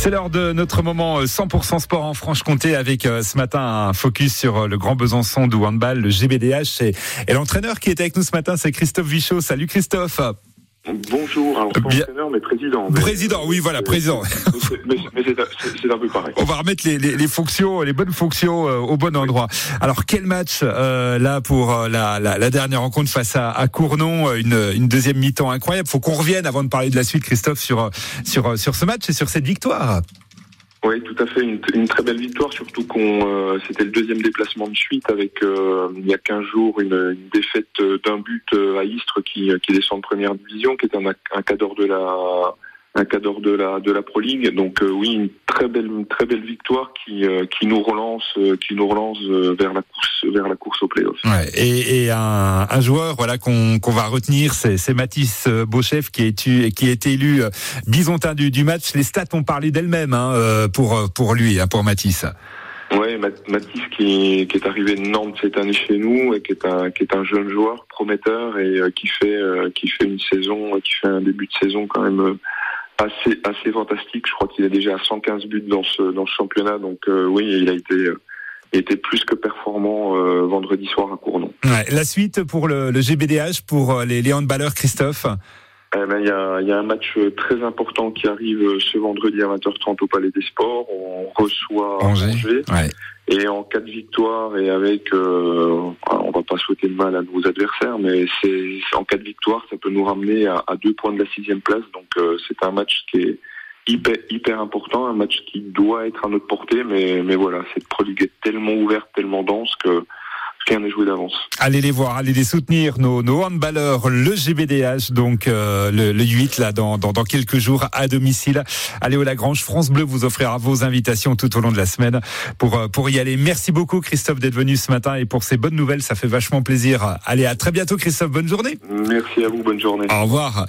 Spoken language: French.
C'est l'heure de notre moment 100% sport en Franche-Comté avec euh, ce matin un focus sur euh, le Grand Besançon de handball, le GBDH. Et, et l'entraîneur qui est avec nous ce matin, c'est Christophe Vichot. Salut Christophe. Bonjour, alors pas Bien- mais président. Mais- Président, oui, voilà, président. Mais c'est- Mais, un peu pareil. On va remettre les, les- les fonctions, les bonnes fonctions euh, au bon endroit. Alors quel match euh, là pour euh, la, la- la dernière rencontre face à, à Cournon, euh, une, une deuxième mi-temps incroyable. Faut qu'on revienne avant de parler de la suite, Christophe, sur euh, sur euh, sur ce match et sur cette victoire. Oui, tout à fait, une, une très belle victoire, surtout qu'on euh, c'était le deuxième déplacement de suite avec euh, il y a 15 jours une, une défaite euh, d'un but euh, à Istres qui, qui descend de première division, qui est un, un cadre de la un cadre de la de la Pro League. Donc euh, oui, très belle une très belle victoire qui euh, qui nous relance euh, qui nous relance euh, vers la course vers la course au playoff. Ouais, et, et un, un joueur voilà qu'on qu'on va retenir, c'est c'est Mathis Beauchef qui est qui a été élu bisontin du, du match. Les stats ont parlé d'elles-mêmes hein, pour pour lui, hein, pour Mathis. Ouais, Math- Mathis qui, qui est arrivé de Nantes cette année chez nous et qui est un qui est un jeune joueur prometteur et qui fait qui fait une saison qui fait un début de saison quand même assez assez fantastique. Je crois qu'il est déjà à 115 buts dans ce dans ce championnat. Donc euh, oui, il a été euh, plus que performant euh, vendredi soir à Cournon. Ouais, la suite pour le, le GBDH pour euh, les, les handballeurs, Christophe. Eh ben, il y a, il y a un match euh, très important qui arrive euh, ce vendredi à 20h30 au Palais des Sports. On reçoit Angers. Angers. Ouais. Et en cas de victoire et avec, euh, pas souhaiter de mal à nos adversaires, mais c'est en cas de victoire, ça peut nous ramener à, deux points de la sixième place. Donc euh, c'est un match qui est hyper hyper important, un match qui doit être à notre portée, mais mais voilà, cette Pro League est tellement ouverte, tellement dense que rien n'est joué d'avance. Allez les voir, allez les soutenir, nos, nos handballeurs, le GBDH, donc euh, le, le 8 là dans, dans, dans quelques jours à domicile. Allez au Lagrange, France Bleu vous offrira vos invitations tout au long de la semaine pour euh, pour y aller. Merci beaucoup Christophe d'être venu ce matin et pour ces bonnes nouvelles, ça fait vachement plaisir. Allez à très bientôt Christophe, bonne journée. Merci à vous, bonne journée. Au revoir.